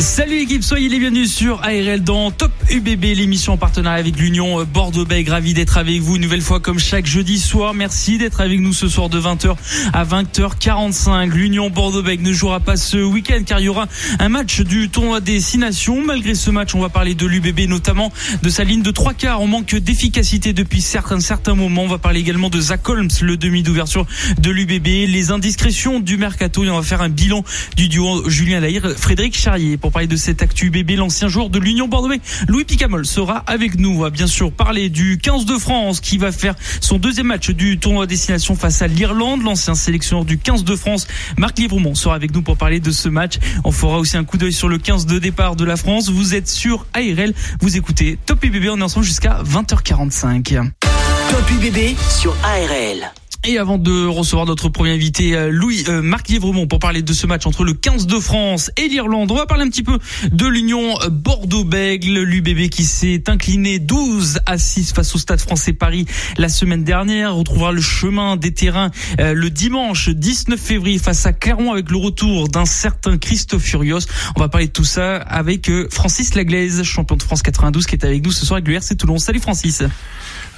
Salut l'équipe, soyez les bienvenus sur ARL dans Top UBB, l'émission en partenariat avec l'Union Bordeaux-Bègles. Ravi d'être avec vous une nouvelle fois comme chaque jeudi soir. Merci d'être avec nous ce soir de 20h à 20h45. L'Union Bordeaux-Bègles ne jouera pas ce week-end car il y aura un match du tournoi des Six Nations. Malgré ce match, on va parler de l'UBB, notamment de sa ligne de trois quarts. On manque d'efficacité depuis certains, certains moments. On va parler également de Zach Holmes, le demi d'ouverture de l'UBB, les indiscrétions du mercato et on va faire un bilan du duo Julien Lahire, Frédéric Charrier pour parler de cette actu bébé, l'ancien joueur de l'Union Bordeaux. Louis Picamol sera avec nous. On va bien sûr parler du 15 de France qui va faire son deuxième match du tournoi destination face à l'Irlande. L'ancien sélectionneur du 15 de France, Marc Livremont, sera avec nous pour parler de ce match. On fera aussi un coup d'œil sur le 15 de départ de la France. Vous êtes sur ARL, vous écoutez Top UBB. On est ensemble jusqu'à 20h45. Top UBB sur ARL. Et avant de recevoir notre premier invité, euh, Louis euh, Marc Lièvremont, pour parler de ce match entre le 15 de France et l'Irlande, on va parler un petit peu de l'Union Bordeaux-Bègle, l'UBB qui s'est incliné 12 à 6 face au Stade français Paris la semaine dernière. Retrouvera le chemin des terrains euh, le dimanche 19 février face à Clermont avec le retour d'un certain Christophe Furios. On va parler de tout ça avec Francis Laglaise, champion de France 92, qui est avec nous ce soir avec le RC Toulon. Salut Francis.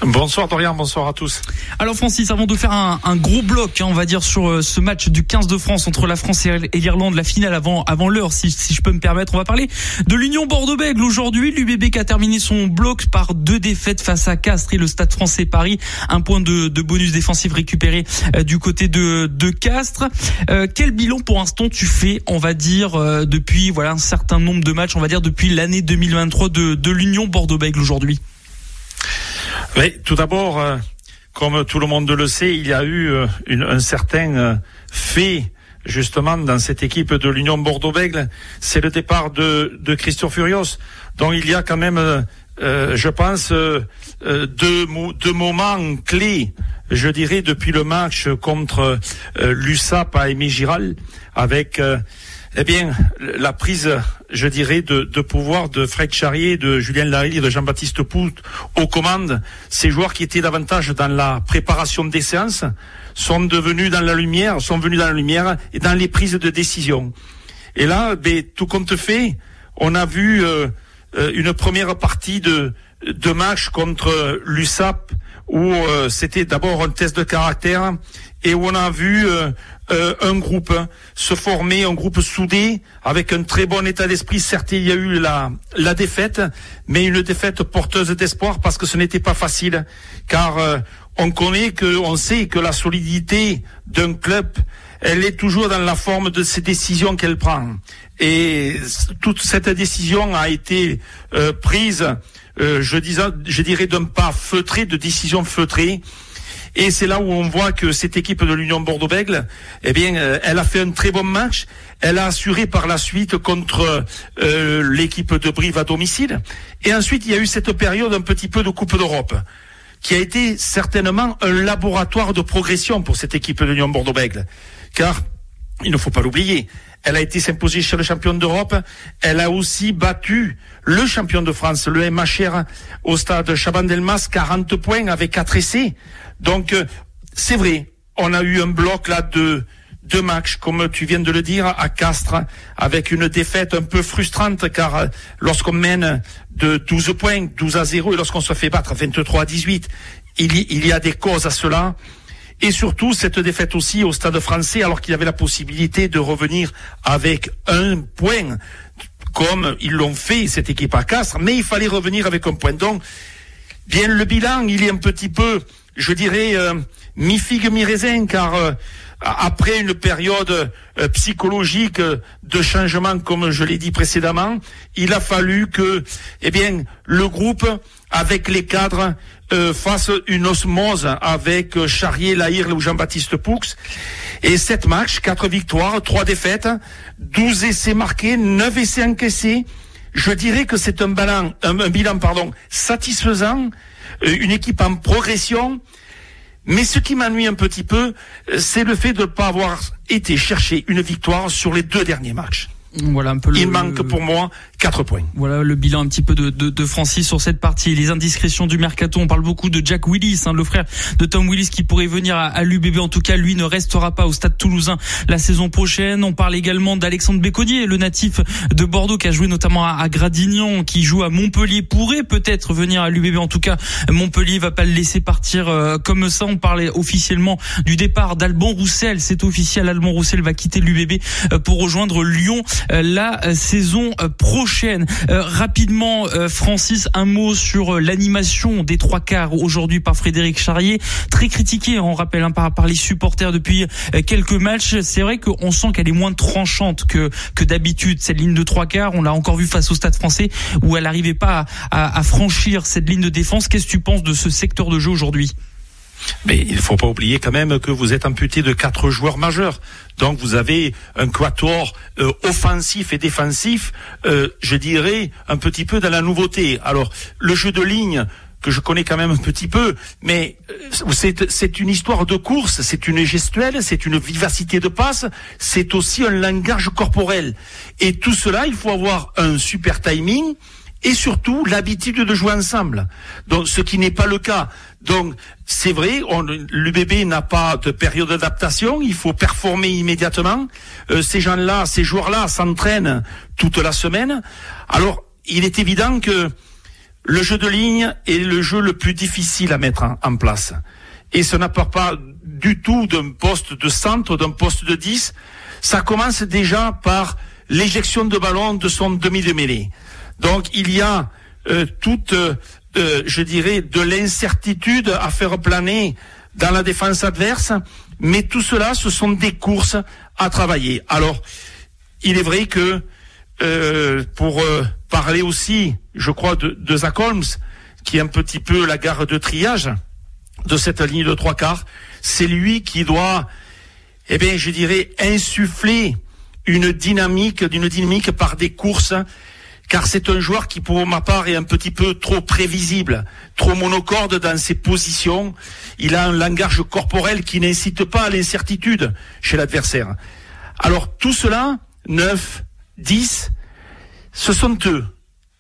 Bonsoir Dorian, bonsoir à tous. Alors Francis, avant de faire un, un gros bloc, hein, on va dire sur euh, ce match du 15 de France entre la France et l'Irlande, la finale avant avant l'heure, si, je peux me permettre, on va parler de l'Union Bordeaux-Bègles aujourd'hui. L'UBB qui a terminé son bloc par deux défaites face à Castres et le Stade Français Paris, un point de, bonus défensif récupéré euh, du côté de, de Castres. Euh, quel bilan pour l'instant tu fais, on va dire euh, depuis voilà un certain nombre de matchs, on va dire depuis l'année 2023 de, de l'Union Bordeaux-Bègles aujourd'hui? Oui, tout d'abord, euh, comme tout le monde le sait, il y a eu euh, un certain euh, fait justement dans cette équipe de l'Union Bordeaux-Bègles, c'est le départ de, de Christian Furios. Donc il y a quand même, je pense, deux, deux moments clés, je dirais, depuis le match contre l'USAP à Aimé Giral, avec eh bien, la prise, je dirais, de, pouvoir de Fred Charrier, de Julien Larry et de Jean-Baptiste Pout aux commandes, ces joueurs qui étaient davantage dans la préparation des séances sont devenus dans la lumière, sont venus dans la lumière et dans les prises de décision. Et là, ben, tout compte fait, on a vu euh, une première partie de, de match contre l'USAP où euh, c'était d'abord un test de caractère et on a vu euh, euh, un groupe se former, un groupe soudé, avec un très bon état d'esprit. Certes, il y a eu la, la défaite, mais une défaite porteuse d'espoir parce que ce n'était pas facile, car euh, on connaît que, on sait que la solidité d'un club, elle est toujours dans la forme de ses décisions qu'elle prend. Et toute cette décision a été prise, je, disais, je dirais, d'un pas feutré, de décision feutrée. Et c'est là où on voit que cette équipe de l'Union Bordeaux-Bègles, eh bien, euh, elle a fait un très bon match. Elle a assuré par la suite contre euh, l'équipe de Brive à domicile. Et ensuite, il y a eu cette période un petit peu de Coupe d'Europe qui a été certainement un laboratoire de progression pour cette équipe de l'Union Bordeaux-Bègles. Car, il ne faut pas l'oublier, elle a été s'imposer chez le champion d'Europe. Elle a aussi battu le champion de France, le MHR, au stade Chaban-Delmas, 40 points avec 4 essais. Donc, euh, c'est vrai, on a eu un bloc là de deux matchs, comme tu viens de le dire, à Castres, avec une défaite un peu frustrante, car euh, lorsqu'on mène de 12 points, 12 à 0, et lorsqu'on se fait battre 23 à 18, il il y a des causes à cela. Et surtout, cette défaite aussi au stade français, alors qu'il avait la possibilité de revenir avec un point, comme ils l'ont fait, cette équipe à Castres, mais il fallait revenir avec un point. Donc, bien, le bilan, il est un petit peu, je dirais, euh, mi-figue, mi-raisin, car euh, après une période euh, psychologique de changement, comme je l'ai dit précédemment, il a fallu que, eh bien, le groupe, avec les cadres, euh, fasse une osmose avec euh, Charrier, Lahire ou Jean-Baptiste Poux. Et sept matchs, quatre victoires, trois défaites, 12 essais marqués, 9 essais encaissés. Je dirais que c'est un bilan, un, un bilan pardon, satisfaisant, euh, une équipe en progression. Mais ce qui m'ennuie un petit peu, c'est le fait de ne pas avoir été chercher une victoire sur les deux derniers matchs. Voilà un peu Il manque pour moi 4 points. Voilà le bilan un petit peu de, de, Francis sur cette partie. Les indiscrétions du mercato, on parle beaucoup de Jack Willis, hein, le frère de Tom Willis qui pourrait venir à, à l'UBB. En tout cas, lui ne restera pas au Stade Toulousain la saison prochaine. On parle également d'Alexandre Béconnier, le natif de Bordeaux qui a joué notamment à, à Gradignan, qui joue à Montpellier, pourrait peut-être venir à l'UBB. En tout cas, Montpellier va pas le laisser partir euh, comme ça. On parlait officiellement du départ d'Alban Roussel. C'est officiel, Alban Roussel va quitter l'UBB euh, pour rejoindre Lyon. Euh, la saison prochaine. Rapidement, Francis, un mot sur l'animation des trois quarts aujourd'hui par Frédéric Charrier, très critiqué, on rappelle, hein, par, les supporters depuis quelques matchs. C'est vrai qu'on sent qu'elle est moins tranchante que que d'habitude cette ligne de trois quarts. On l'a encore vu face au Stade Français où elle n'arrivait pas à franchir cette ligne de défense. Qu'est-ce que tu penses de ce secteur de jeu aujourd'hui? Mais il ne faut pas oublier quand même que vous êtes amputé de quatre joueurs majeurs. Donc vous avez un quator euh, offensif et défensif, euh, je dirais, un petit peu dans la nouveauté. Alors, le jeu de ligne, que je connais quand même un petit peu, mais euh, c'est une histoire de course, c'est une gestuelle, c'est une vivacité de passe, c'est aussi un langage corporel. Et tout cela, il faut avoir un super timing, et surtout l'habitude de jouer ensemble. Donc, ce qui n'est pas le cas. Donc, c'est vrai, l'UBB n'a pas de période d'adaptation, il faut performer immédiatement. Euh, ces gens-là, ces joueurs-là s'entraînent toute la semaine. Alors, il est évident que le jeu de ligne est le jeu le plus difficile à mettre en, place. Et ce n'a pas du tout d'un poste de centre, d'un poste de 10. Ça commence déjà par l'éjection de ballon de son demi de mêlée. Donc il y a euh, toute, euh, euh, je dirais, de l'incertitude à faire planer dans la défense adverse, mais tout cela, ce sont des courses à travailler. Alors, il est vrai que pour parler aussi, je crois, de, de Zach Holmes, qui est un petit peu la gare de triage de cette ligne de trois quarts, c'est lui qui doit, eh bien, je dirais, insuffler une dynamique, d'une dynamique par des courses car c'est un joueur qui, pour ma part, est un petit peu trop prévisible, trop monocorde dans ses positions. Il a un langage corporel qui n'incite pas à l'incertitude chez l'adversaire. Alors tout cela, 9, 10, ce sont eux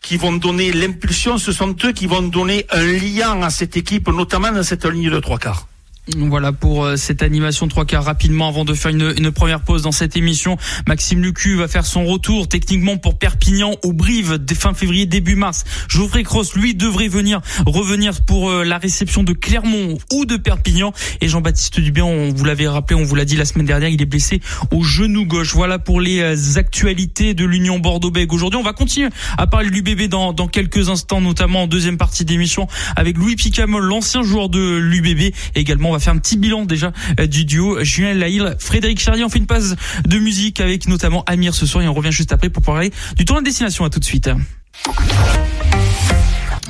qui vont donner l'impulsion, ce sont eux qui vont donner un lien à cette équipe, notamment dans cette ligne de trois quarts. Voilà pour euh, cette animation trois quarts rapidement avant de faire une, première pause dans cette émission. Maxime Lucu va faire son retour techniquement pour Perpignan au Brive fin février début mars. Geoffrey Cross lui devrait venir revenir pour euh, la réception de Clermont ou de Perpignan et Jean-Baptiste Dubien on vous l'avait rappelé, on vous l'a dit la semaine dernière, il est blessé au genou gauche. Voilà pour les euh, actualités de l'Union Bordeaux-Bègles. Aujourd'hui, on va continuer à parler de l'UBB dans, dans quelques instants notamment en deuxième partie d'émission avec Louis Picamol, l'ancien joueur de l'UBB également va faire un petit bilan déjà euh, du duo Julien Laïl, Frédéric Charlier. On fait une pause de musique avec notamment Amir ce soir et on revient juste après pour parler du tournoi de destination. À tout de suite.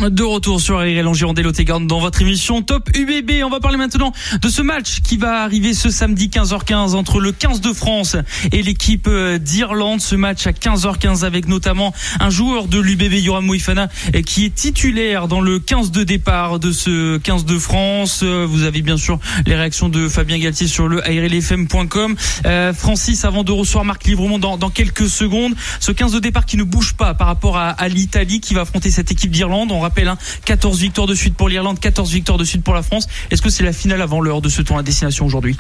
De retour sur RL en Gironde dans votre émission Top UBB. On va parler maintenant de ce match qui va arriver ce samedi 15h15 entre le 15 de France et l'équipe euh, d'Irlande. Ce match à 15h15 avec notamment un joueur de l'UBB, Yoram Moifana, qui est titulaire dans le 15 de départ de ce 15 de France. Euh, vous avez bien sûr les réactions de Fabien Galtier sur le ARLFM.com. Euh, Francis, avant de recevoir Marc Livremont dans, quelques secondes, ce 15 de départ qui ne bouge pas par rapport à l'Italie qui va affronter cette équipe d'Irlande rappelle, 14 hein, victoires de suite pour l'Irlande, 14 victoires de suite pour la France. Est-ce que c'est la finale avant l'heure de ce tour à destination aujourd'hui?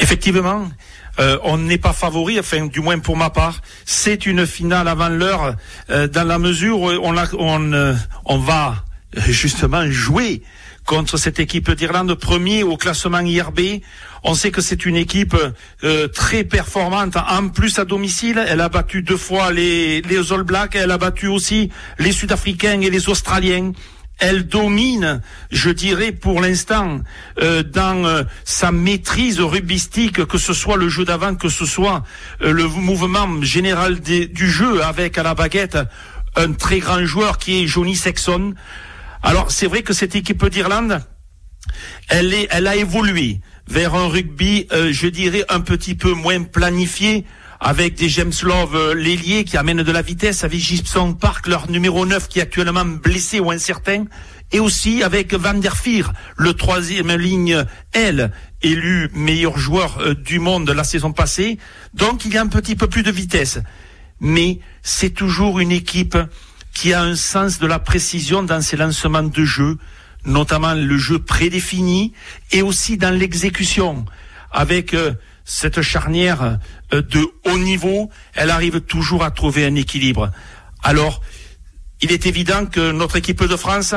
Effectivement. Euh, on n'est pas favori, enfin du moins pour ma part. C'est une finale avant l'heure euh, dans la mesure où on, euh, on va justement jouer contre cette équipe d'Irlande, premier au classement IRB. On sait que c'est une équipe euh, très performante. En plus à domicile, elle a battu deux fois les, les All Blacks, elle a battu aussi les Sud-Africains et les Australiens elle domine, je dirais pour l'instant, euh, dans euh, sa maîtrise rubistique, que ce soit le jeu d'avant, que ce soit le mouvement général du jeu, avec à la baguette un très grand joueur qui est Johnny Sexton. Alors c'est vrai que cette équipe d'Irlande, elle, a évolué vers un rugby, euh, je dirais, un petit peu moins planifié, avec des James Love euh, l'ailier qui amène de la vitesse, avec Gibson Park, leur numéro 9 qui est actuellement blessé ou incertain, et aussi avec Van der Fier, le troisième ligne L, élu meilleur joueur euh, du monde la saison passée. Donc il y a un petit peu plus de vitesse. Mais c'est toujours une équipe qui a un sens de la précision dans ses lancements de jeu, notamment le jeu prédéfini et aussi dans l'exécution. Avec euh, cette charnière euh, de haut niveau, elle arrive toujours à trouver un équilibre. Alors, il est évident que notre équipe de France,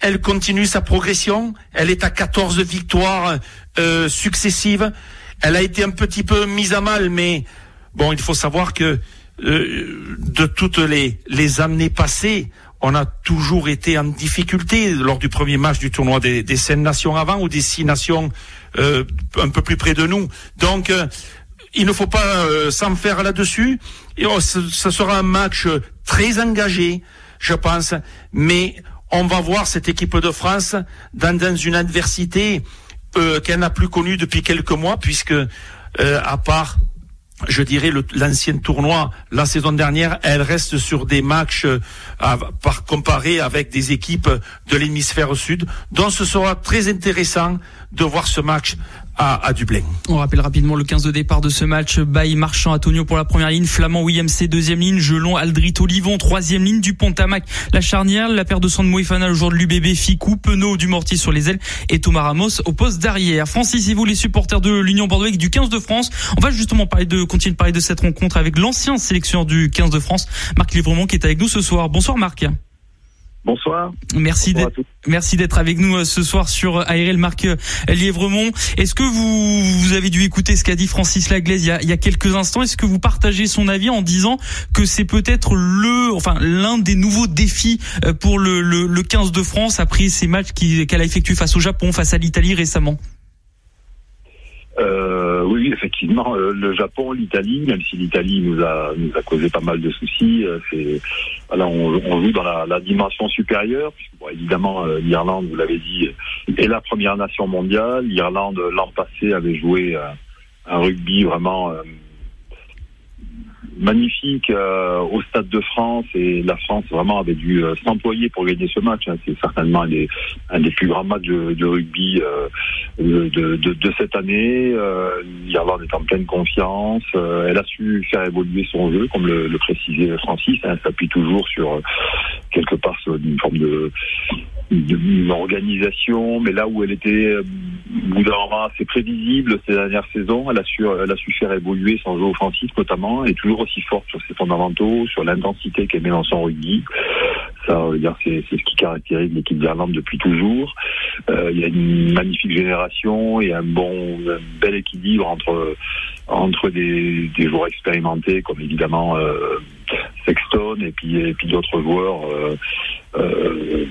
elle continue sa progression. Elle est à 14 victoires euh, successives. Elle a été un petit peu mise à mal, mais bon, il faut savoir que euh, de toutes les, les années passées, on a toujours été en difficulté lors du premier match du tournoi des, des cinq nations avant ou des six nations euh, un peu plus près de nous. Donc, euh, il ne faut pas euh, s'en faire là-dessus. Et oh, ce, ce, sera un match très engagé, je pense, mais on va voir cette équipe de France dans, dans une adversité euh, qu'elle n'a plus connue depuis quelques mois, puisque à part je dirais, l'ancien tournoi la saison dernière, elle reste sur des matchs euh, par comparé avec des équipes de l'hémisphère sud. Donc ce sera très intéressant de voir ce match à. On rappelle rapidement le 15 de départ de ce match. Baye, Marchand, Antonio pour la première ligne, Flamand, Williams, deuxième ligne, Gelon, Aldrit, Olivon, troisième ligne, Dupont, Tamac, la charnière, la paire de sang de Moïfana, le joueur de l'UBB, Ficou, Penaud, du Mortier sur les ailes et Thomas Ramos au poste d'arrière. Francis et vous, les supporters de l'Union Bordeaux du 15 de France, on va justement parler de, continuer de parler de cette rencontre avec l'ancien sélectionneur du 15 de France, Marc Livremont, qui est avec nous ce soir. Bonsoir Marc. Bonsoir. Merci d'être merci d'être avec nous euh, ce soir sur euh, ARL Marc euh, Lièvremont. Est-ce que vous, vous avez dû écouter ce qu'a dit Francis Laglaise il y, a, il y a quelques instants? Est-ce que vous partagez son avis en disant que c'est peut-être le enfin l'un des nouveaux défis pour le, le, le 15 de France après ces matchs qu'elle a effectués face au Japon, face à l'Italie récemment? Euh, oui, effectivement, euh, le Japon, l'Italie, même si l'Italie nous a nous a causé pas mal de soucis, euh, c'est voilà, on, on, joue dans la, la dimension supérieure. Puisque, bon, évidemment, euh, l'Irlande, vous l'avez dit, est la première nation mondiale. L'Irlande l'an passé avait joué un rugby vraiment magnifique euh, au Stade de France et la France vraiment avait dû euh, s'employer pour gagner ce match. Hein. C'est certainement un des, plus grands matchs de, rugby euh, de, de, de, cette année. Euh, L'Irlande est en pleine confiance. Euh, elle a su faire évoluer son jeu, comme le, le précisait Francis. Hein, elle s'appuie toujours sur quelque part sur une forme de d'une organisation, mais là où elle était bout assez prévisible ces dernières saisons, elle a su, elle a su faire évoluer son jeu offensif notamment, et toujours aussi forte sur ses fondamentaux, sur l'intensité qu'elle met dans son rugby. Ça, c'est ce qui caractérise l'équipe d'Irlande depuis toujours. Euh, il y a une magnifique génération et un bon, un bel équilibre entre entre des, joueurs expérimentés comme évidemment euh, Sexton et puis d'autres joueurs. Euh, euh,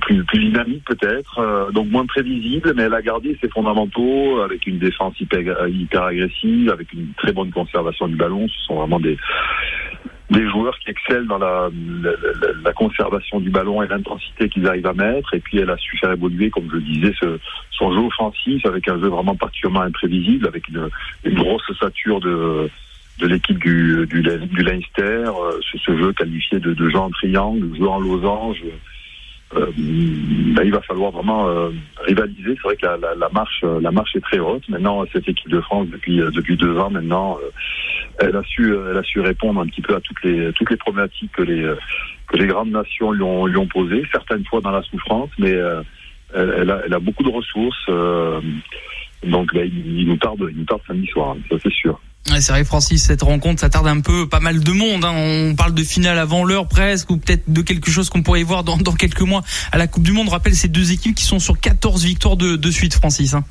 plus, plus dynamique peut-être, donc moins prévisible, mais elle a gardé ses fondamentaux avec une défense hyper agressive, avec une très bonne conservation du ballon. Ce sont vraiment des des joueurs qui excellent dans la, la, la, conservation du ballon et l'intensité qu'ils arrivent à mettre. Et puis elle a su faire évoluer, comme je le disais, ce, son jeu offensif avec un jeu vraiment particulièrement imprévisible, avec une, une grosse ossature de de l'équipe du, du, du Leinster, euh, ce, ce, jeu qualifié de, de jeu en triangle, jeu en losange, euh, ben, il va falloir vraiment euh, rivaliser. C'est vrai que la, la, marche, la marche est très haute. Maintenant, cette équipe de France, depuis depuis deux ans maintenant, elle a su, elle a su répondre un petit peu à toutes les toutes les problématiques que les que les grandes nations lui ont posées. Certaines fois dans la souffrance, mais elle, a, elle, a, beaucoup de ressources. donc, ben, il, nous tarde, il nous tarde samedi soir, ça c'est sûr. C'est vrai, Francis, cette rencontre, ça tarde un peu, pas mal de monde. Hein. On parle de finale avant l'heure presque, ou peut-être de quelque chose qu'on pourrait voir dans, dans, quelques mois à la Coupe du Monde. On rappelle ces deux équipes qui sont sur 14 victoires de, de suite, Francis. Hein.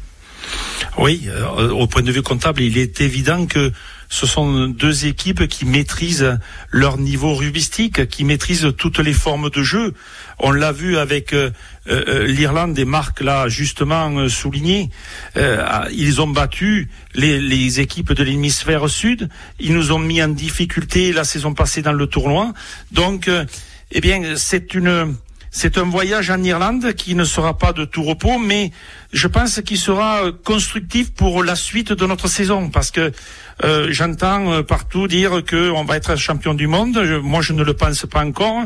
Oui, euh, au point de vue comptable, il est évident que ce sont deux équipes qui maîtrisent leur niveau rubistique, qui maîtrisent toutes les formes de jeu. On l'a vu avec euh, euh, l'Irlande et Marc l'a justement euh, souligné. Euh, ils ont battu les, les équipes de l'hémisphère sud. Ils nous ont mis en difficulté la saison passée dans le tournoi. Donc, eh bien, c'est une c'est un voyage en Irlande qui ne sera pas de tout repos, mais je pense qu'il sera euh, constructif pour la suite de notre saison parce que euh, j'entends euh, partout dire que on va être champion du monde. moi, je ne le pense pas encore.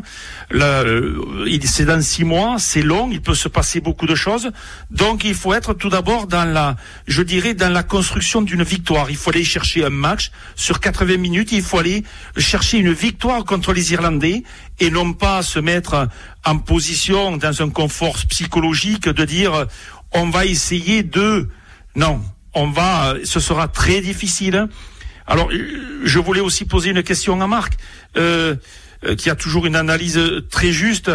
C'est dans six mois, c'est long, il peut se passer beaucoup de choses. Donc, il faut être tout d'abord dans la, je dirais, dans la construction d'une victoire. Il faut aller chercher un match sur 80 minutes. Il faut aller chercher une victoire contre les Irlandais et non pas se mettre en position dans un confort psychologique de dire on va essayer de non on va ce sera très difficile. Alors je voulais aussi poser une question à Marc euh, euh, qui a toujours une analyse très juste.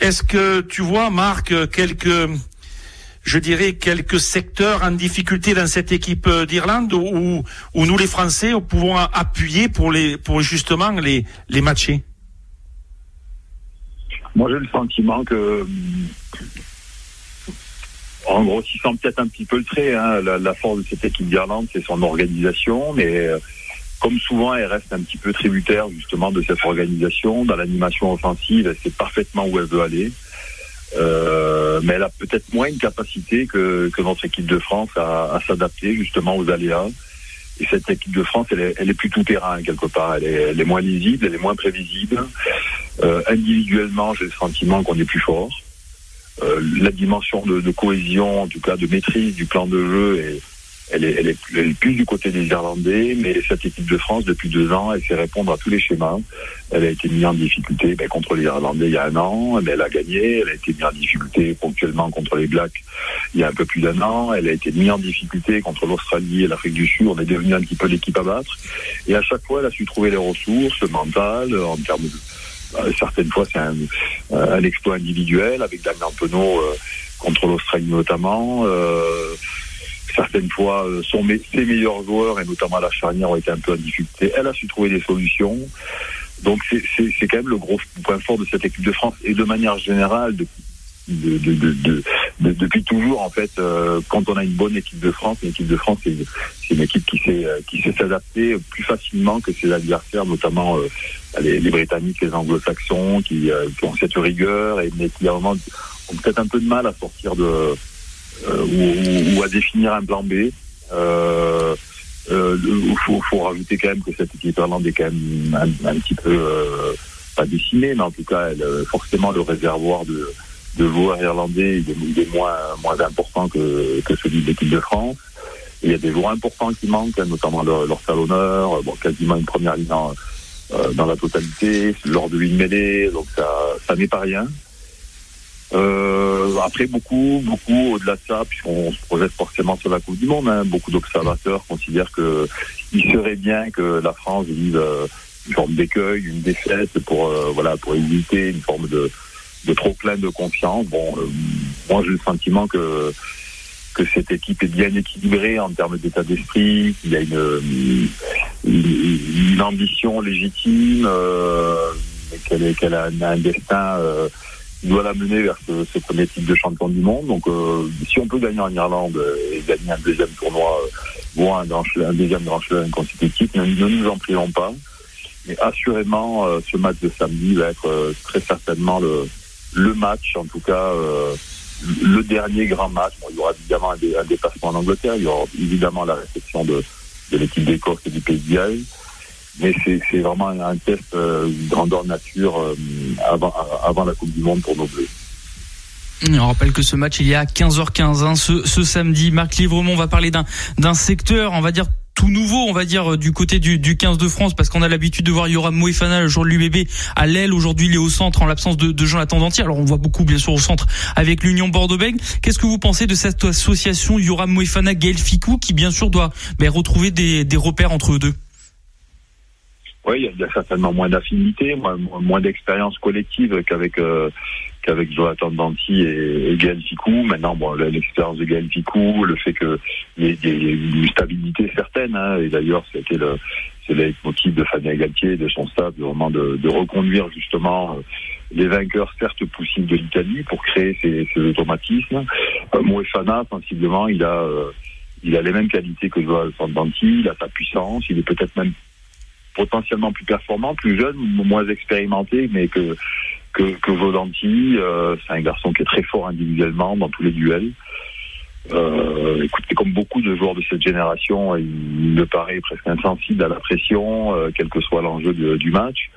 Est-ce que tu vois Marc quelques je dirais quelques secteurs en difficulté dans cette équipe d'Irlande où, où nous les Français pouvons appuyer pour les pour justement les les matcher moi, j'ai le sentiment que, en grossissant peut-être un petit peu le trait, hein, la, force de cette équipe d'Irlande, c'est son organisation, mais euh, comme souvent, elle reste un petit peu tributaire justement de cette organisation. Dans l'animation offensive, elle sait parfaitement où elle veut aller. Euh, mais elle a peut-être moins une capacité que, que notre équipe de France à, à s'adapter justement aux aléas. Et cette équipe de France, elle est, elle plus tout terrain quelque part. Elle est, moins lisible, elle est moins prévisible. Euh, individuellement, j'ai le sentiment qu'on est plus fort. Euh, la dimension de, de, cohésion, en tout cas de maîtrise du plan de jeu, est, elle, est, elle, est, elle est plus du côté des Irlandais. Mais cette équipe de France, depuis deux ans, elle sait répondre à tous les schémas. Elle a été mise en difficulté ben, contre les Irlandais il y a un an, mais elle a gagné. Elle a été mise en difficulté ponctuellement contre les Blacks il y a un peu plus d'un an. Elle a été mise en difficulté contre l'Australie et l'Afrique du Sud. On est devenu un petit peu l'équipe à battre. Et à chaque fois, elle a su trouver les ressources mentales en termes de euh, certaines fois, c'est un, euh, un, exploit individuel avec Damien Penaud euh, contre l'Australie notamment. Certaines fois, son, ses meilleurs joueurs, et notamment la charnière, ont été un peu en difficulté. Elle a su trouver des solutions. Donc c'est quand même le gros point fort de cette équipe de France. Et de manière générale, de, de, de, de, depuis toujours, en fait, euh, quand on a une bonne équipe de France, une équipe de France, c'est une équipe qui sait, qui sait s'adapter plus facilement que ses adversaires, notamment euh, les, Britanniques, les Anglo-Saxons, qui, euh, qui, ont cette rigueur, mais qui ont peut-être un peu de mal à sortir de ou, ou, à définir un plan B. Euh, il faut, rajouter quand même que cette équipe irlandaise est quand même un, petit peu pas décimée, mais en tout cas, elle, forcément le réservoir de de joueurs irlandais, est, moins, important que, celui de l'équipe de France. il y a des joueurs importants qui manquent, notamment leur, salonneur, quasiment une première ligne euh, dans la totalité, lors de une mêlée, donc ça n'est pas rien. Euh, après, beaucoup, beaucoup au-delà de ça, puisqu'on se projette forcément sur la Coupe du Monde, hein, beaucoup d'observateurs considèrent que il serait bien que la France vive euh, une forme d'écueil, une défaite pour euh, voilà pour éviter une forme de de trop plein de confiance. Bon, euh, moi j'ai le sentiment que que cette équipe est bien équilibrée en termes d'état d'esprit, qu'il y a une, une, ambition légitime, qu'elle qu'elle a un, destin euh, qui doit la mener vers ce, premier titre de champion du monde. Donc, euh, si on peut gagner en Irlande et gagner un deuxième tournoi, ou un, un deuxième grand chelem consécutif, ne, ne nous en prions pas. Mais assurément, ce match de samedi va être très certainement le, le match, en tout cas euh, le dernier grand match. Bon, il y aura évidemment un, dépassement en Angleterre, il y aura évidemment la réception de, de l'équipe d'Écosse et du Pays de. Mais c'est vraiment un test euh, grandeur nature euh, avant, avant la Coupe du Monde pour nos Bleus. On rappelle que ce match il y a 15h15 hein, ce, ce samedi. Marc Livremont va parler d'un secteur, on va dire tout nouveau, on va dire, du côté du, du 15 de France, parce qu'on a l'habitude de voir Yoram Moefana, le jour de l'UBB, à l'aile. Aujourd'hui, il est au centre en l'absence de, de Jonathan Dantier. Alors, on voit beaucoup, bien sûr, au centre avec l'Union Bordeaux-Bègles. Qu'est-ce que vous pensez de cette association Yoram Moefana, Gaël Ficou, qui, bien sûr, doit ben, retrouver des, des repères entre eux deux? Oui, il y, a certainement moins d'affinité, moins, moins d'expérience collective qu'avec euh, qu'avec Jonathan Danti et, et Gaël Ficou. Maintenant, bon, l'expérience de Gaël Ficou, le fait qu'il y, ait une stabilité certaine, hein, et d'ailleurs, c'était le c'est le motif de Fabien Galtier, de son staff, vraiment de, reconduire justement euh, les vainqueurs certes possibles de l'Italie pour créer ces, ces automatismes. Euh, Moefana, sensiblement, il a euh, il a les mêmes qualités que Jonathan Danti, il a sa puissance, il est peut-être même potentiellement plus performant, plus jeune, moins expérimenté, mais que que, Volanti, euh, c'est un garçon qui est très fort individuellement dans tous les duels. Euh, écoutez, comme beaucoup de joueurs de cette génération, il me paraît presque insensible à la pression, euh, quel que soit l'enjeu du match.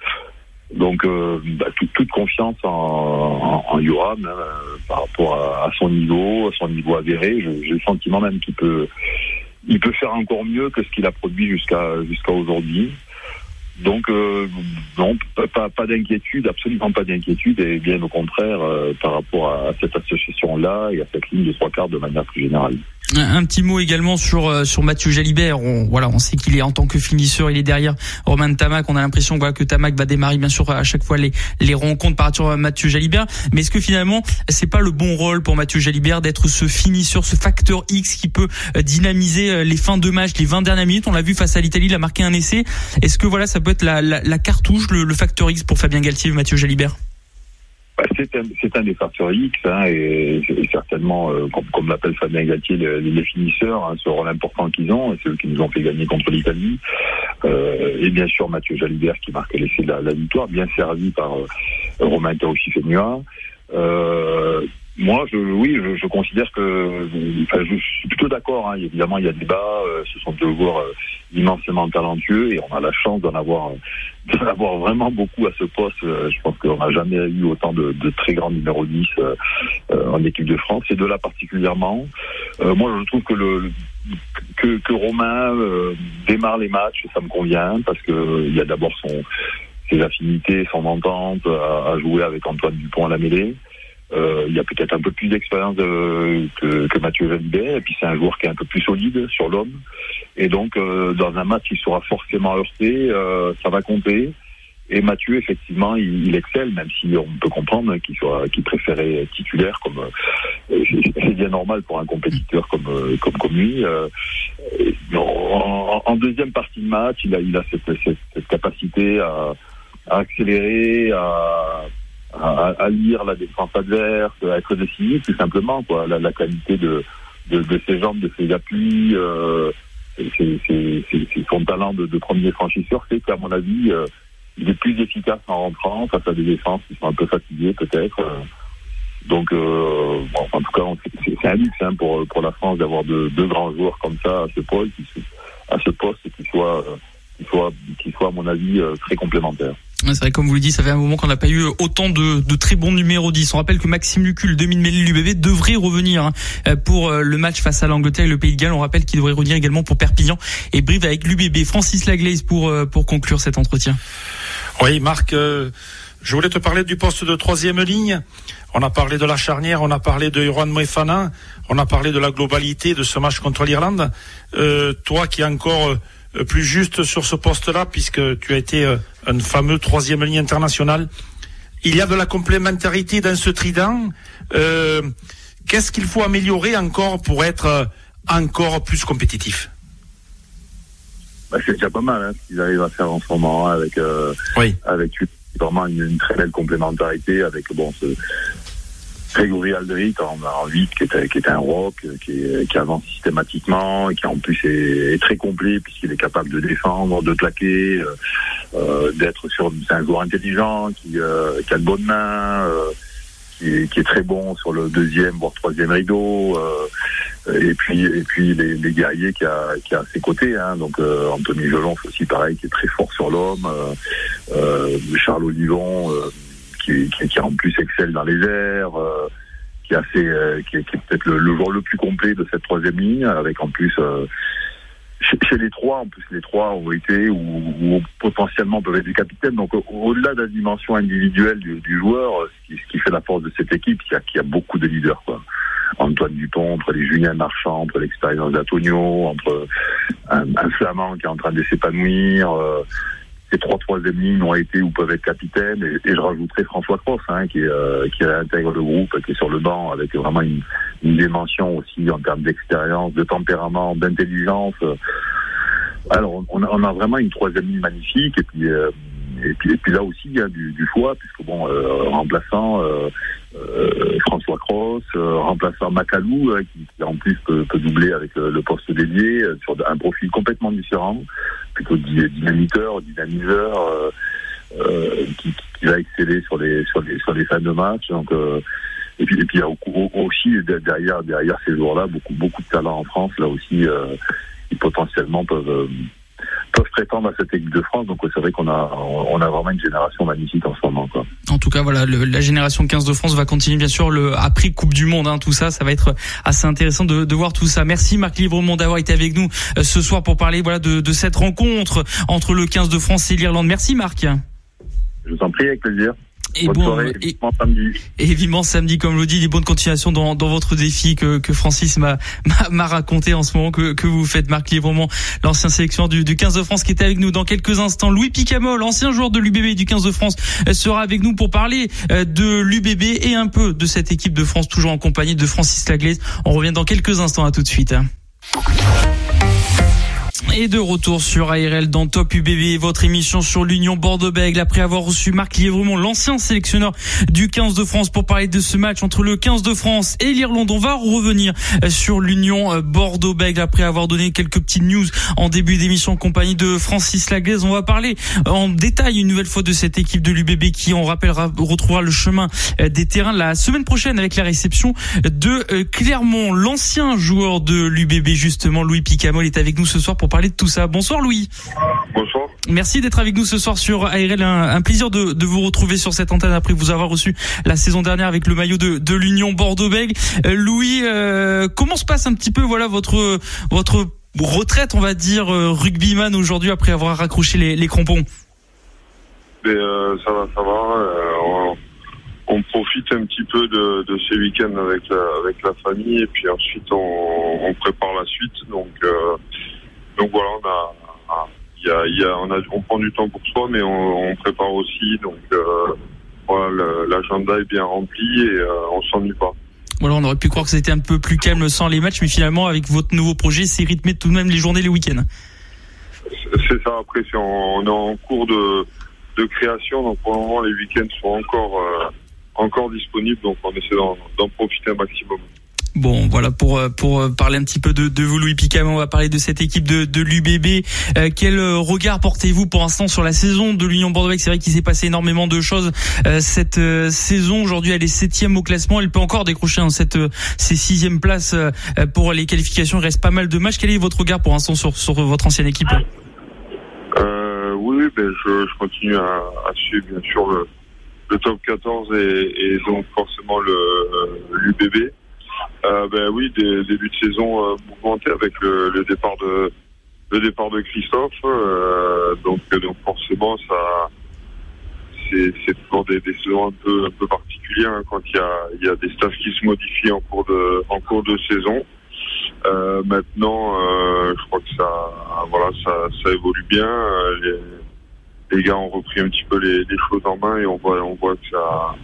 Donc, euh, bah, toute, confiance en, en, Yoram hein, par rapport à, son niveau, à son niveau avéré. J'ai le sentiment même qu'il peut, il peut faire encore mieux que ce qu'il a produit jusqu'à jusqu'à aujourd'hui. Donc euh, non, pas, pas, d'inquiétude, absolument pas d'inquiétude, et bien au contraire euh, par rapport à cette association-là et à cette ligne de trois quarts de manière plus générale. Un, petit mot également sur euh, sur Mathieu Jalibert. On, voilà, on sait qu'il est en tant que finisseur, il est derrière Romain Tamac. On a l'impression voilà, que Tamac va démarrer bien sûr à chaque fois les les rencontres par rapport à Mathieu Jalibert. Mais est-ce que finalement c'est pas le bon rôle pour Mathieu Jalibert d'être ce finisseur, ce facteur X qui peut euh, dynamiser euh, les fins de match, les 20 dernières minutes? On l'a vu face à l'Italie, il a marqué un essai. Est-ce que voilà, ça peut être la, cartouche, le, le facteur X pour Fabien Galtier, Mathieu Jalibert bah, c'est un, des facteurs X, hein, et, certainement, euh, comme, l'appelle Fabien Galtier, les, les finisseurs, hein, ce rôle important qu'ils ont, et c'est eux qui nous ont fait gagner contre l'Italie. Euh, et bien sûr, Mathieu Jalibert qui marque l'essai de la, victoire, bien servi par euh, Romain Taoshi-Fenua. Euh, moi, je, oui, je, je considère que, enfin, je suis plutôt d'accord. Hein. Évidemment, il y a débat. Euh, ce sont deux joueurs euh, immensément talentueux et on a la chance d'en avoir, euh, d'en avoir vraiment beaucoup à ce poste. je pense qu'on n'a jamais eu autant de, de, très grands numéro 10 en équipe de France et de là particulièrement. moi, je trouve que le que, que Romain démarre les matchs, ça me convient parce que il y a d'abord son ses affinités, son entente à, à jouer avec Antoine Dupont à la mêlée. Euh, il a peut-être un peu plus d'expérience que, que, Mathieu Jalibert, et puis c'est un joueur qui est un peu plus solide sur l'homme. Et donc, euh, dans un match, il sera forcément heurté, euh, ça va compter. Et Mathieu, effectivement, il, excelle, même si on peut comprendre qu'il soit, qu'il préférait titulaire, comme c'est bien normal pour un compétiteur comme comme, comme lui. En, en, deuxième partie de match, il a, il a cette, cette, cette capacité à, à accélérer, à à, à, lire la défense adverse, à être décisif tout simplement. Quoi. La, la qualité de, de, de, ses jambes, de ses appuis, euh, son talent de, de, premier franchisseur fait qu'à mon avis, euh, il est plus efficace en rentrant face à des défenses qui sont un peu fatiguées peut-être. Donc, euh, bon, en tout cas, c'est un luxe hein, pour, pour la France d'avoir deux, grands joueurs comme ça à ce poste, à ce poste qui soient, qui soient, qui soient à mon avis euh, très complémentaires. C'est vrai, comme vous le dites, ça fait un moment qu'on n'a pas eu autant de, de, très bons numéros 10. On rappelle que Maxime Lucul, demi-mêlée de l'UBB, devrait revenir hein, euh, pour euh, le match face à l'Angleterre et le Pays de Galles. On rappelle qu'il devrait revenir également pour Perpignan et Brive avec l'UBB. Francis Laglaise pour, euh, pour conclure cet entretien. Oui, Marc, je voulais te parler du poste de troisième ligne. On a parlé de la charnière, on a parlé de Juan Moefana, on a parlé de la globalité de ce match contre l'Irlande. toi qui encore euh, plus juste sur ce poste-là, puisque tu as été euh, un fameux troisième ligne international. Il y a de la complémentarité dans ce trident. Euh, Qu'est-ce qu'il faut améliorer encore pour être euh, encore plus compétitif? Bah, C'est déjà pas mal hein, ce qu'ils arrivent à faire en ce moment avec, euh, oui. avec vraiment une, une, très belle complémentarité avec bon ce, Grégory Aldrit en, en 8 qui est, qui est un rock, qui, qui, avance systématiquement et qui en plus est, est très complet puisqu'il est capable de défendre, de plaquer, euh, euh d'être sur un joueur intelligent qui, euh, qui a de bonnes mains, euh, qui, est, qui, est, très bon sur le deuxième voire troisième rideau. Euh, et puis et puis les, les guerriers qui a, qui a à ses côtés, hein, donc Anthony Jolon aussi pareil qui est très fort sur l'homme, Charles Olivon qui, en plus excelle dans les airs, euh, qui, est assez, euh, qui, qui est peut-être le, joueur le plus complet de cette troisième ligne, avec en plus euh, chez, les trois, en plus les trois ont été ou, potentiellement peuvent être des capitaines. Donc au-delà de la dimension individuelle du, joueur, ce qui, fait la force de cette équipe, il y a, y a beaucoup de leaders. Quoi. Antoine Dupont, entre les Julien Marchand, entre l'expérience d'Antonio, entre un, Flamand qui est en train de s'épanouir. Ces trois troisième lignes ont été ou peuvent être capitaines. Et, je rajouterai François Cross, hein, qui, euh, qui intègre le groupe, qui est sur le banc avec vraiment une, dimension aussi en termes d'expérience, de tempérament, d'intelligence. Alors, on a, vraiment une troisième ligne magnifique. Et puis, euh, et puis, là aussi, il y a du, du choix, puisque bon, euh, remplaçant François Cross, euh, remplaçant Macalou, euh, qui, qui, en plus peut, peut doubler avec le, poste dédié sur un profil complètement différent, plutôt dynamiteur, dynamiseur, qui, qui, va exceller sur les sur les sur les fins de match. Donc et puis, et puis il y a aussi derrière, derrière ces joueurs-là, beaucoup, beaucoup de talent en France. Là aussi, euh, ils potentiellement peuvent, euh, peuvent prétendre à cette équipe de France. Donc c'est vrai qu'on a, on a vraiment une génération magnifique en ce moment. Quoi. En tout cas, voilà, le, la génération 15 de France va continuer bien sûr le après Coupe du Monde. Hein, tout ça, ça va être assez intéressant de, de voir tout ça. Merci Marc Livremont d'avoir été avec nous euh, ce soir pour parler voilà de, de cette rencontre entre le 15 de France et l'Irlande. Merci Marc. Je vous en prie, avec plaisir. Et bon, et, samedi. Et évidemment samedi, comme je le dis, des bonnes continuations dans, dans votre défi que, que Francis m'a raconté en ce moment que, que vous faites, Marc Livrement, l'ancien sélectionneur du, du 15 de France qui était avec nous dans quelques instants. Louis Picamol, l'ancien joueur de l'UBB du 15 de France, sera avec nous pour parler euh, de l'UBB et un peu de cette équipe de France, toujours en compagnie de Francis Laglaise. On revient dans quelques instants. À tout de suite. Et de retour sur ARL dans Top UBB, votre émission sur l'Union Bordeaux-Bègles. Après avoir reçu Marc Lièvremont, l'ancien sélectionneur du 15 de France, pour parler de ce match entre le 15 de France et l'Irlande. On va revenir sur l'Union Bordeaux-Bègles après avoir donné quelques petites news en début d'émission en compagnie de Francis Laglaise. On va parler en détail une nouvelle fois de cette équipe de l'UBB qui, on rappellera, retrouvera le chemin des terrains la semaine prochaine avec la réception de Clermont. L'ancien joueur de l'UBB, justement, Louis Picamol, est avec nous ce soir pour parler de tout ça. Bonsoir Louis. Bonsoir. Merci d'être avec nous ce soir sur ARL. Un, plaisir de, de, vous retrouver sur cette antenne après vous avoir reçu la saison dernière avec le maillot de, de l'Union Bordeaux-Bègles. Euh, Louis, euh, comment se passe un petit peu voilà votre votre retraite, on va dire euh, rugbyman aujourd'hui après avoir raccroché les, les crampons? Ben, Ça va, ça va. On, on, profite un petit peu de, de ces week-ends avec la, avec la famille et puis ensuite on, on prépare la suite. Donc donc voilà, on a, y a, y a, on, a, on prend du temps pour soi, mais on, on prépare aussi. Donc euh, voilà, l'agenda est bien rempli et euh, on s'ennuie pas. Voilà, on aurait pu croire que c'était un peu plus calme sans les matchs, mais finalement, avec votre nouveau projet, c'est rythmé tout de même les journées, les week-ends. C'est ça. Après, on est en cours de, de création, donc pour le moment, les week-ends sont encore euh, encore disponibles, donc on essaie d'en profiter un maximum. Bon, voilà pour euh, pour euh, parler un petit peu de, de vous, Louis Picam. On va parler de cette équipe de, de l'UBB. Euh, quel regard portez-vous pour l'instant sur la saison de l'Union Bordeaux C'est vrai qu'il s'est passé énormément de choses cette saison. Aujourd'hui, elle est septième au classement. Elle peut encore décrocher hein, cette ces sixième places pour les qualifications. Il reste pas mal de matchs. Quel est votre regard pour l'instant sur sur votre ancienne équipe? Oui, ben je, je continue à, à, suivre bien sûr le, le top 14 et, et donc forcément le l'UBB. Euh, ben oui, début de saison euh, mouvementé avec le, départ de le départ de Christophe. Euh, donc, donc forcément, ça c'est, toujours des, des saisons un peu un peu particulières hein, quand il y a il y a des staffs qui se modifient en cours de en cours de saison. Euh, maintenant, euh, je crois que ça voilà ça ça évolue bien. Les, les gars ont repris un petit peu les, les choses en main et on voit on voit que ça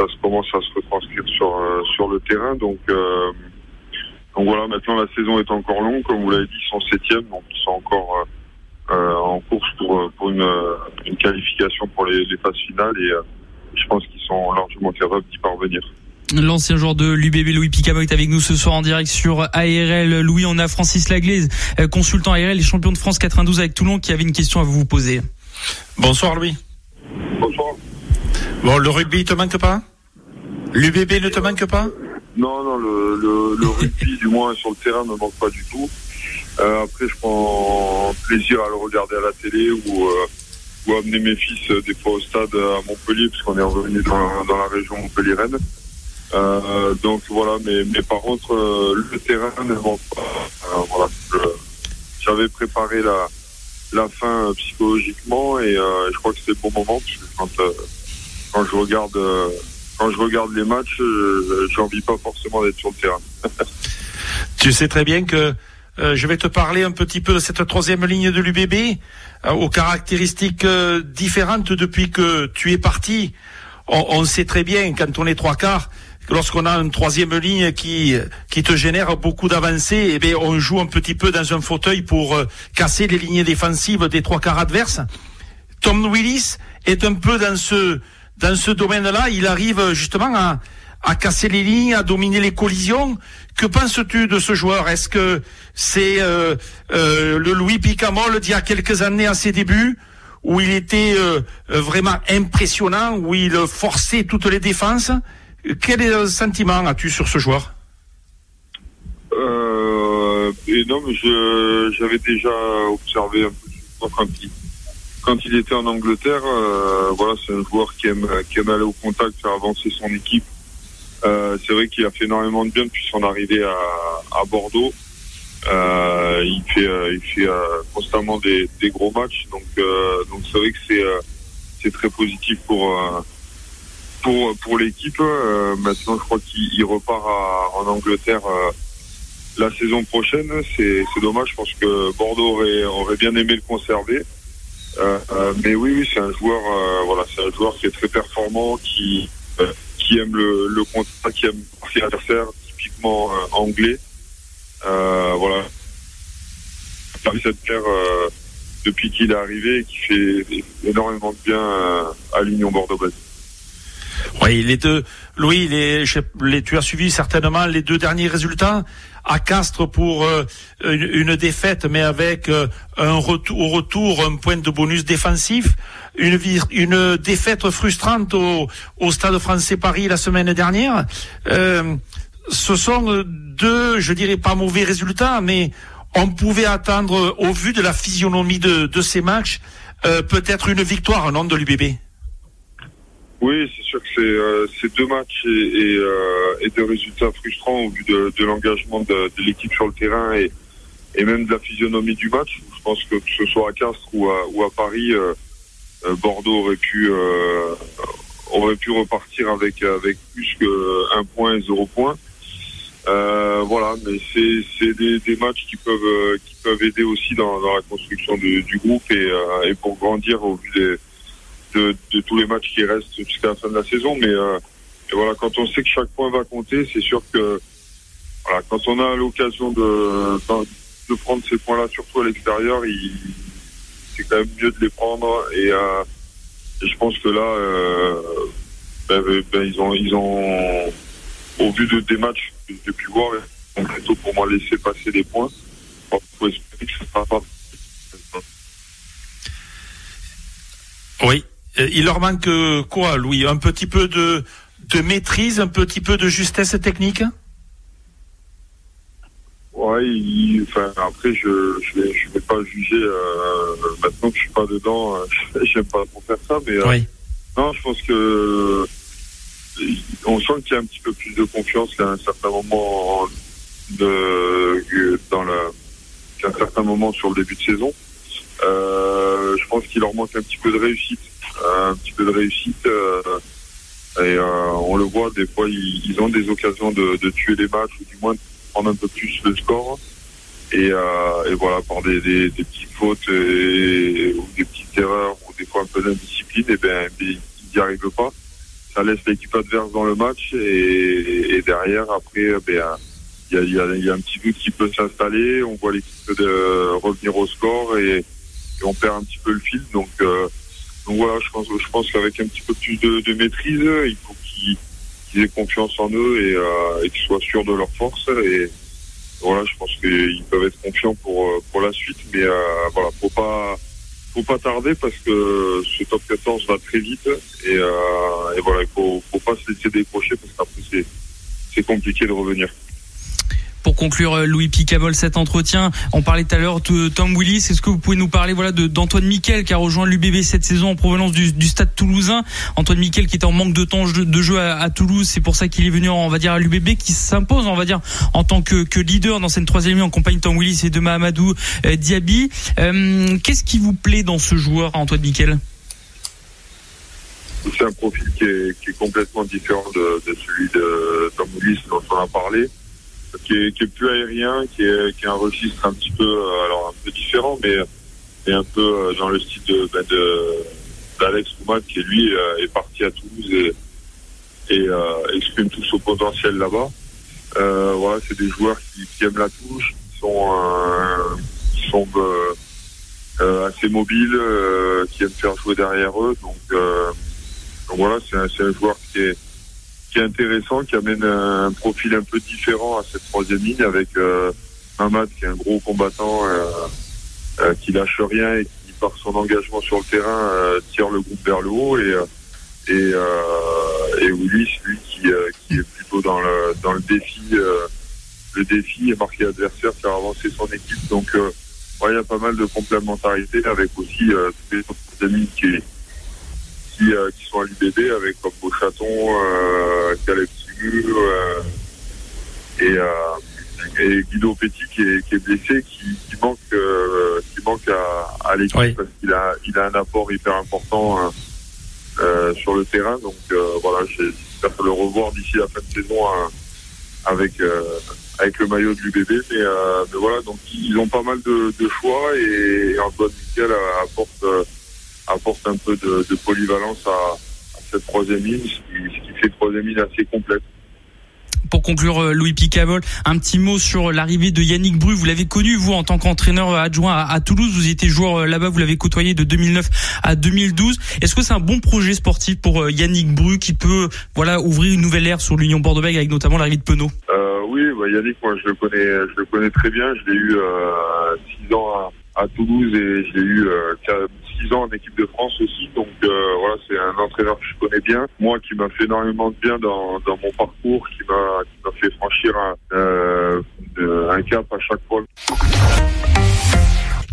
ça se commence à se retranscrire sur euh, sur le terrain. Donc euh, donc voilà, maintenant la saison est encore longue, comme vous l'avez dit, ils sont septième, donc ils sont encore euh, en course pour pour une, une qualification pour les, les phases finales et je pense qu'ils sont largement capables d'y parvenir. L'ancien joueur de l'UBB Louis Picamo est avec nous ce soir en direct sur ARL. Louis, on a Francis Laglaise, consultant ARL et champion de France 92 avec Toulon, qui avait une question à vous poser. Bonsoir Louis. Bonsoir. Bon, le rugby te manque pas? L'UBB ne te manque pas? Non, non, le, le, le rugby, du moins sur le terrain, ne manque pas du tout. Euh, après, je prends plaisir à le regarder à la télé ou, euh, ou amener mes fils euh, des fois au stade à Montpellier, puisqu'on est revenu dans, dans la région Montpellier-Rennes. Euh, donc voilà, mais, mais par contre, euh, le terrain ne manque pas. Euh, voilà, j'avais préparé la, la fin psychologiquement et je crois que c'est le bon moment, puisque quand quand je regarde euh, quand je regarde les matchs, euh, j'ai envie pas forcément d'être sur le terrain. tu sais très bien que euh, je vais te parler un petit peu de cette troisième ligne de l'UBB, aux caractéristiques différentes depuis que tu es parti. On, sait très bien, quand on est trois quarts, lorsqu'on a une troisième ligne qui qui te génère beaucoup d'avancées, eh bien, on joue un petit peu dans un fauteuil pour casser les lignes défensives des trois quarts adverses. Tom Willis est un peu dans ce dans ce domaine-là, il arrive justement à, casser les lignes, à dominer les collisions. Que penses-tu de ce joueur? Est-ce que c'est euh, euh, le Louis Picamol d'il y a quelques années à ses débuts, où il était euh, vraiment impressionnant, où il forçait toutes les défenses? Quel sentiment as-tu sur ce joueur? Euh, non, mais j'avais déjà observé un peu quand quand il était en Angleterre. Euh, voilà, c'est un joueur qui aime, aller au contact, faire avancer son équipe. Euh, c'est vrai qu'il a fait énormément de bien depuis son arrivée à, Bordeaux. Euh, il fait, constamment des, gros matchs, donc c'est vrai que c'est très positif pour l'équipe. maintenant, je crois qu'il repart en Angleterre la saison prochaine. C'est dommage. Je pense que Bordeaux aurait bien aimé le conserver. Euh, mais oui, c'est un joueur, euh, voilà, c'est un joueur qui est très performant, qui qui aime le, le qui aime l'adversaire, typiquement anglais. Euh, voilà. cette paire euh, depuis qu'il est arrivé qui fait énormément de bien euh, à l'Union Bordeaux-Bègles. Oui, les deux, Louis, les, les, tu as suivi certainement les deux derniers résultats à Castres pour euh, une, défaite, mais avec euh, un retour, au retour un point de bonus défensif, une, une défaite frustrante au, au Stade Français Paris la semaine dernière. Euh, ce sont deux, je dirais pas mauvais résultats, mais on pouvait attendre, au vu de la physionomie de, de ces matchs, peut-être une victoire, non, de l'UBB. Oui, c'est sûr que c'est euh, deux matchs et, euh, et, des résultats frustrants au vu de, de l'engagement de, de l'équipe sur le terrain et, et même de la physionomie du match. Je pense que que ce soit à Castres ou à, ou à Paris, euh, euh Bordeaux aurait pu aurait pu repartir avec avec plus que un point et zéro point. Euh, voilà, mais c'est des, des, matchs qui peuvent euh, qui peuvent aider aussi dans, dans la construction du, du groupe et, euh, et, pour grandir au vu des, de, de, tous les matchs qui restent jusqu'à la fin de la saison. Mais euh, et voilà, quand on sait que chaque point va compter, c'est sûr que voilà, quand on a l'occasion de, de prendre ces points-là, surtout à l'extérieur, c'est quand même mieux de les prendre. Et, et je pense que là, ben, ben, ils ont ils ont au vu de, des matchs que j'ai pu voir, donc plutôt pour moi laisser passer des points. Oui, euh, il leur manque euh, quoi, Louis? Un petit peu de, de maîtrise, un petit peu de justesse technique? Oui, enfin, après, je ne vais, je vais pas juger. Euh, maintenant que je suis pas dedans, j'aime pas trop faire ça, mais oui. non, je pense que on sent qu'il y a un petit peu plus de confiance qu'à un certain moment de, dans la, qu'à un certain moment sur le début de saison. Euh, je pense qu'il leur manque un petit peu de réussite, un petit peu de réussite. Euh, et euh, on le voit, des fois, ils, ont des occasions de, de, tuer les matchs ou du moins de prendre un peu plus le score. Et, euh, et voilà, par des, des, des petites fautes et, ou des petites erreurs ou des fois un peu d'indiscipline, et ben ils n'y arrivent pas ça laisse l'équipe adverse dans le match et, et derrière après ben il y a, y, y a, un petit doute qui peut s'installer on voit l'équipe revenir au score et, et, on perd un petit peu le fil donc euh, donc voilà je pense je pense qu'avec un petit peu plus de, maîtrise il faut qu'ils qu aient confiance en eux et, euh, et qu'ils soient sûrs de leur force. Et voilà je pense qu'ils peuvent être confiants pour pour la suite. Mais euh, voilà faut pas faut pas tarder parce que ce top 14 va très vite. Et, euh, et voilà, il faut, faut pas se laisser décrocher parce qu'après c'est compliqué de revenir. Pour conclure, euh, Louis Picamol, cet entretien, on parlait tout à l'heure de Tom Willis. Est-ce que vous pouvez nous parler voilà d'Antoine Miquel qui a rejoint l'UBB cette saison en provenance du, Stade Toulousain? Antoine Miquel qui était en manque de temps de jeu à, Toulouse, c'est pour ça qu'il est venu, on va dire, à l'UBB, qui s'impose, on va dire, en tant que, leader dans cette troisième ligne en compagnie de Tom Willis et de Mahamadou euh, Diaby. Euh, Qu'est-ce qui vous plaît dans ce joueur, Antoine Miquel? C'est un profil qui est, qui est, complètement différent de, de celui de Tom Willis dont on a parlé qui est, qui est plus aérien, qui est, qui est un registre un petit peu, euh, alors un peu différent, mais, mais un peu euh, dans le style de, ben de d'Alex Roumat, qui lui euh, est parti à Toulouse et, et exprime tout son potentiel là-bas. Euh, voilà, c'est des joueurs qui, qui, aiment la touche, qui sont, euh, qui sont euh, assez mobiles, qui aiment faire jouer derrière eux. Donc, donc voilà, c'est un, un joueur qui est qui est intéressant, qui amène un profil un peu différent à cette troisième ligne avec euh, Mamad qui est un gros combattant euh, euh, qui lâche rien et qui par son engagement sur le terrain euh, tire le groupe vers le haut et et, et Willis, lui, qui, qui est plutôt dans le, dans le défi, le défi et marqué adversaire, faire avancer son équipe. Donc, il y a pas mal de complémentarité avec aussi tous les autres amis qui, qui, qui sont à l'UBB, avec comme Beauchaton, Caleb Simu, et, et Guido Petit qui est, qui est blessé, qui, qui manque, euh, qui manque à, à l'équipe parce qu'il a, il a un apport hyper important euh, euh sur le terrain. Donc euh, voilà, j'espère le revoir d'ici la fin de saison avec avec le maillot de l'UBB. Mais, mais, voilà, donc ils ont pas mal de, de choix et, Antoine Michel apporte apporte un peu de, de polyvalence à, à, cette troisième ligne, ce qui, ce qui fait troisième ligne assez complète pour conclure, euh, Louis Picabol, un petit mot sur l'arrivée de Yannick Bru. Vous l'avez connu, vous, en tant qu'entraîneur adjoint à, Toulouse. Vous étiez joueur euh, là-bas, vous l'avez côtoyé de 2009 à 2012. Est-ce que c'est un bon projet sportif pour euh, Yannick Bru qui peut voilà ouvrir une nouvelle ère sur l'Union Bordeaux-Bègles avec notamment l'arrivée de Penaud? Euh, Oui, bah, Yannick, moi je le connais, je le connais très bien. Je l'ai eu euh, six ans à à Toulouse et j'ai eu euh, 6 ans en équipe de France aussi. Donc euh, voilà, c'est un entraîneur que je connais bien. Moi, qui m'a fait énormément de bien dans, mon parcours, qui m'a fait franchir un, euh, un cap à chaque fois.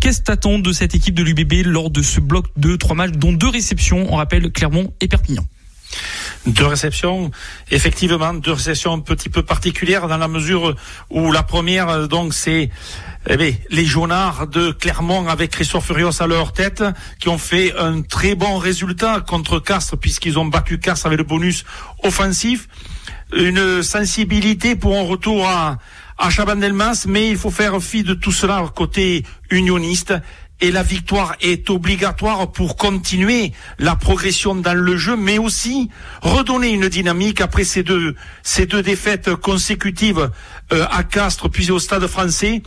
Qu'est-ce que t'attends de cette équipe de l'UBB lors de ce bloc de trois matchs, dont deux réceptions, on rappelle Clermont et Perpignan? Deux réceptions, effectivement, deux réceptions un petit peu particulières dans la mesure où la première, donc, c'est eh les jaunards de Clermont avec Christophe Furios à leur tête, qui ont fait un très bon résultat contre Castres, puisqu'ils ont battu Castres avec le bonus offensif. Une sensibilité pour un retour à, à Chabandelmas, mais il faut faire fi de tout cela côté unioniste et la victoire est obligatoire pour continuer la progression dans le jeu, mais aussi redonner une dynamique après ces deux, ces deux défaites consécutives euh, à Castres puis au Stade français.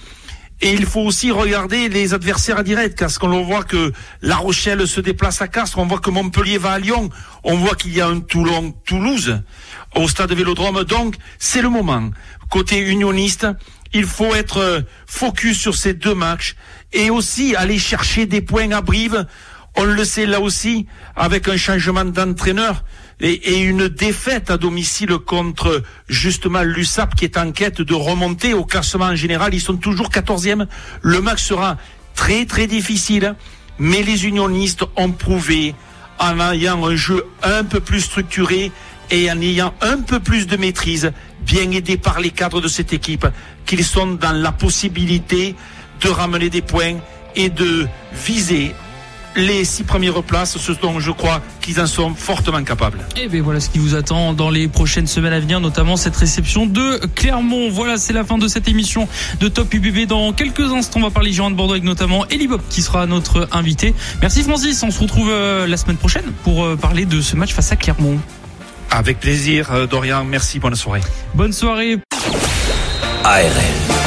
Et il faut aussi regarder les adversaires directs, parce qu'on voit que La Rochelle se déplace à Castres, on voit que Montpellier va à Lyon, on voit qu'il y a un Toulon-Toulouse au stade Vélodrome. Donc, c'est le moment. Côté unioniste, il faut être euh, focus sur ces deux matchs et aussi aller chercher des points à Brive. On le sait là aussi, avec un changement d'entraîneur et, une défaite à domicile contre justement l'USAP qui est en quête de remonter au classement en général. Ils sont toujours 14e. Le match sera très très difficile, mais les unionistes ont prouvé en ayant un jeu un peu plus structuré et en ayant un peu plus de maîtrise, bien aidés par les cadres de cette équipe, qu'ils sont dans la possibilité de ramener des points et de viser les six premières places, ce dont je crois qu'ils en sont fortement capables. Et eh bien voilà ce qui vous attend dans les prochaines semaines à venir, notamment cette réception de Clermont. Voilà, c'est la fin de cette émission de Top UBB. Dans quelques instants, on va parler Girondins de Bordeaux avec notamment Eli Bob qui sera notre invité. Merci Francis, on se retrouve euh, la semaine prochaine pour euh, parler de ce match face à Clermont. Avec plaisir, euh, Dorian. Merci, bonne soirée. Bonne soirée. ARL